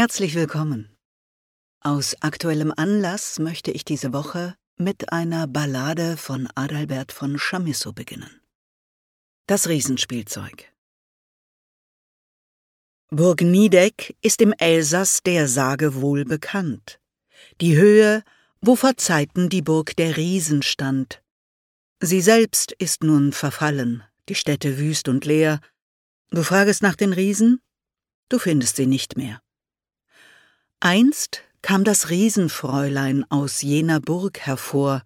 Herzlich willkommen. Aus aktuellem Anlass möchte ich diese Woche mit einer Ballade von Adalbert von Chamisso beginnen. Das Riesenspielzeug. Burg Niedeck ist im Elsass der Sage wohl bekannt. Die Höhe, wo vor Zeiten die Burg der Riesen stand. Sie selbst ist nun verfallen, die Städte wüst und leer. Du fragest nach den Riesen? Du findest sie nicht mehr. Einst kam das Riesenfräulein aus jener Burg hervor,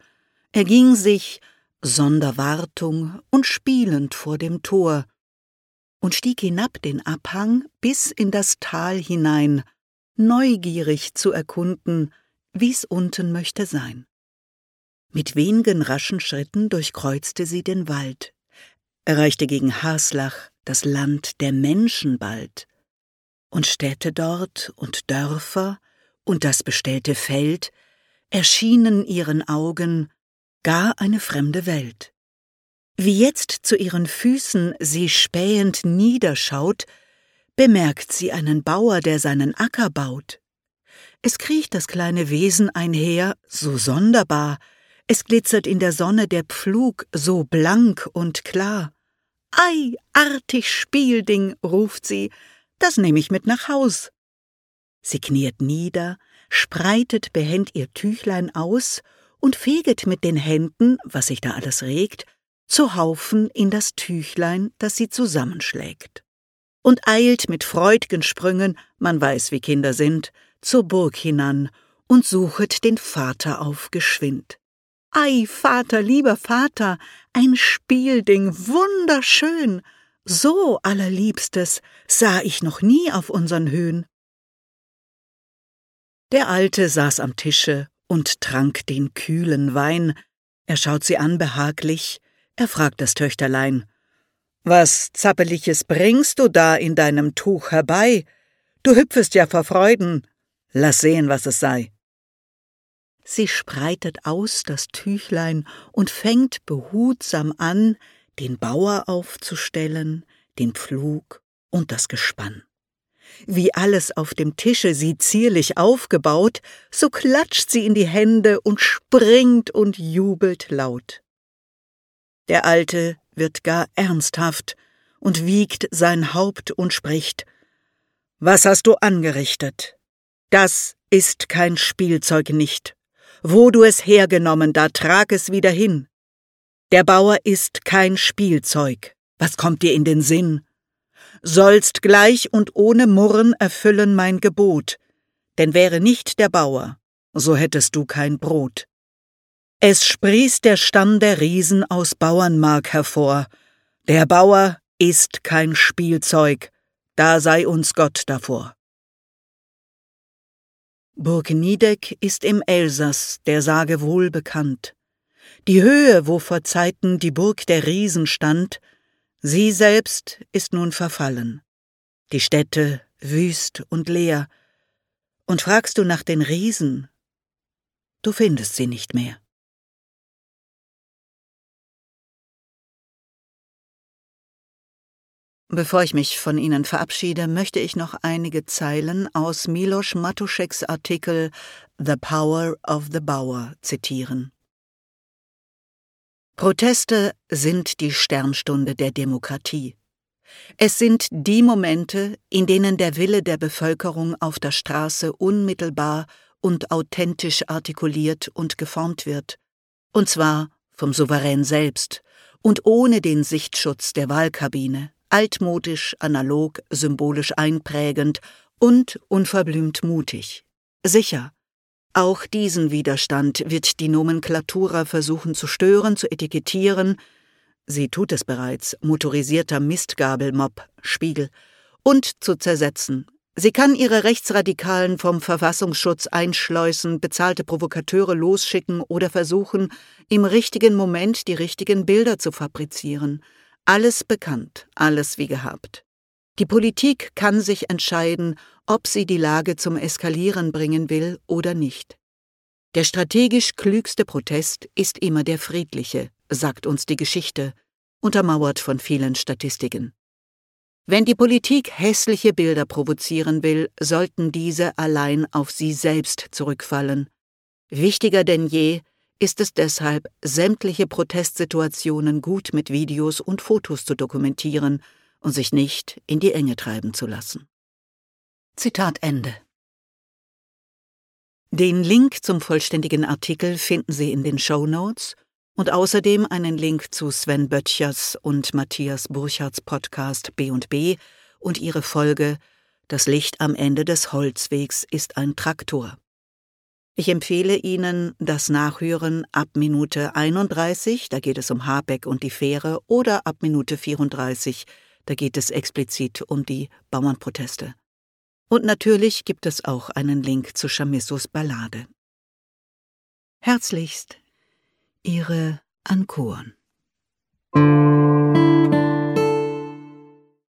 erging sich, sonder Wartung und spielend vor dem Tor, und stieg hinab den Abhang bis in das Tal hinein, neugierig zu erkunden, wie's unten möchte sein. Mit wenigen raschen Schritten durchkreuzte sie den Wald, erreichte gegen Haslach das Land der Menschen bald, und Städte dort und Dörfer und das bestellte Feld erschienen ihren Augen gar eine fremde Welt. Wie jetzt zu ihren Füßen sie spähend niederschaut, bemerkt sie einen Bauer, der seinen Acker baut. Es kriecht das kleine Wesen einher, so sonderbar, es glitzert in der Sonne der Pflug so blank und klar. Ei, artig Spielding, ruft sie, das nehme ich mit nach Haus. Sie kniet nieder, spreitet behend ihr Tüchlein aus und feget mit den Händen, was sich da alles regt, zu Haufen in das Tüchlein, das sie zusammenschlägt. Und eilt mit freud'gen Sprüngen, man weiß, wie Kinder sind, zur Burg hinan und suchet den Vater auf geschwind. Ei, Vater, lieber Vater, ein Spielding, wunderschön, so allerliebstes sah ich noch nie auf unsern Höhen. Der Alte saß am Tische und trank den kühlen Wein. Er schaut sie an behaglich, er fragt das Töchterlein. Was Zappeliches bringst du da in deinem Tuch herbei? Du hüpfest ja vor Freuden. Lass sehen, was es sei. Sie spreitet aus das Tüchlein und fängt behutsam an, den Bauer aufzustellen, den Pflug und das Gespann. Wie alles auf dem Tische sie zierlich aufgebaut, so klatscht sie in die Hände und springt und jubelt laut. Der Alte wird gar ernsthaft und wiegt sein Haupt und spricht Was hast du angerichtet? Das ist kein Spielzeug nicht. Wo du es hergenommen, da trag es wieder hin. Der Bauer ist kein Spielzeug. Was kommt dir in den Sinn? Sollst gleich und ohne Murren erfüllen mein Gebot, denn wäre nicht der Bauer, so hättest du kein Brot. Es sprießt der Stamm der Riesen aus Bauernmark hervor. Der Bauer ist kein Spielzeug, da sei uns Gott davor. Burg Niedeck ist im Elsass der Sage wohl bekannt. Die Höhe, wo vor Zeiten die Burg der Riesen stand, sie selbst ist nun verfallen. Die Städte wüst und leer. Und fragst du nach den Riesen, du findest sie nicht mehr. Bevor ich mich von Ihnen verabschiede, möchte ich noch einige Zeilen aus Milos Matuszeks Artikel The Power of the Bauer zitieren. Proteste sind die Sternstunde der Demokratie. Es sind die Momente, in denen der Wille der Bevölkerung auf der Straße unmittelbar und authentisch artikuliert und geformt wird, und zwar vom Souverän selbst und ohne den Sichtschutz der Wahlkabine, altmodisch, analog, symbolisch einprägend und unverblümt mutig. Sicher, auch diesen Widerstand wird die Nomenklatura versuchen zu stören, zu etikettieren, sie tut es bereits, motorisierter Mistgabelmob, Spiegel, und zu zersetzen. Sie kann ihre Rechtsradikalen vom Verfassungsschutz einschleusen, bezahlte Provokateure losschicken oder versuchen, im richtigen Moment die richtigen Bilder zu fabrizieren. Alles bekannt, alles wie gehabt. Die Politik kann sich entscheiden, ob sie die Lage zum Eskalieren bringen will oder nicht. Der strategisch klügste Protest ist immer der friedliche, sagt uns die Geschichte, untermauert von vielen Statistiken. Wenn die Politik hässliche Bilder provozieren will, sollten diese allein auf sie selbst zurückfallen. Wichtiger denn je ist es deshalb, sämtliche Protestsituationen gut mit Videos und Fotos zu dokumentieren und sich nicht in die Enge treiben zu lassen. Zitat Ende. Den Link zum vollständigen Artikel finden Sie in den Show Notes und außerdem einen Link zu Sven Böttchers und Matthias Burchards Podcast B&B und ihre Folge Das Licht am Ende des Holzwegs ist ein Traktor. Ich empfehle Ihnen das Nachhören ab Minute 31, da geht es um Habeck und die Fähre, oder ab Minute 34, da geht es explizit um die Bauernproteste. Und natürlich gibt es auch einen Link zu Chamissos Ballade. Herzlichst, Ihre Ankuren.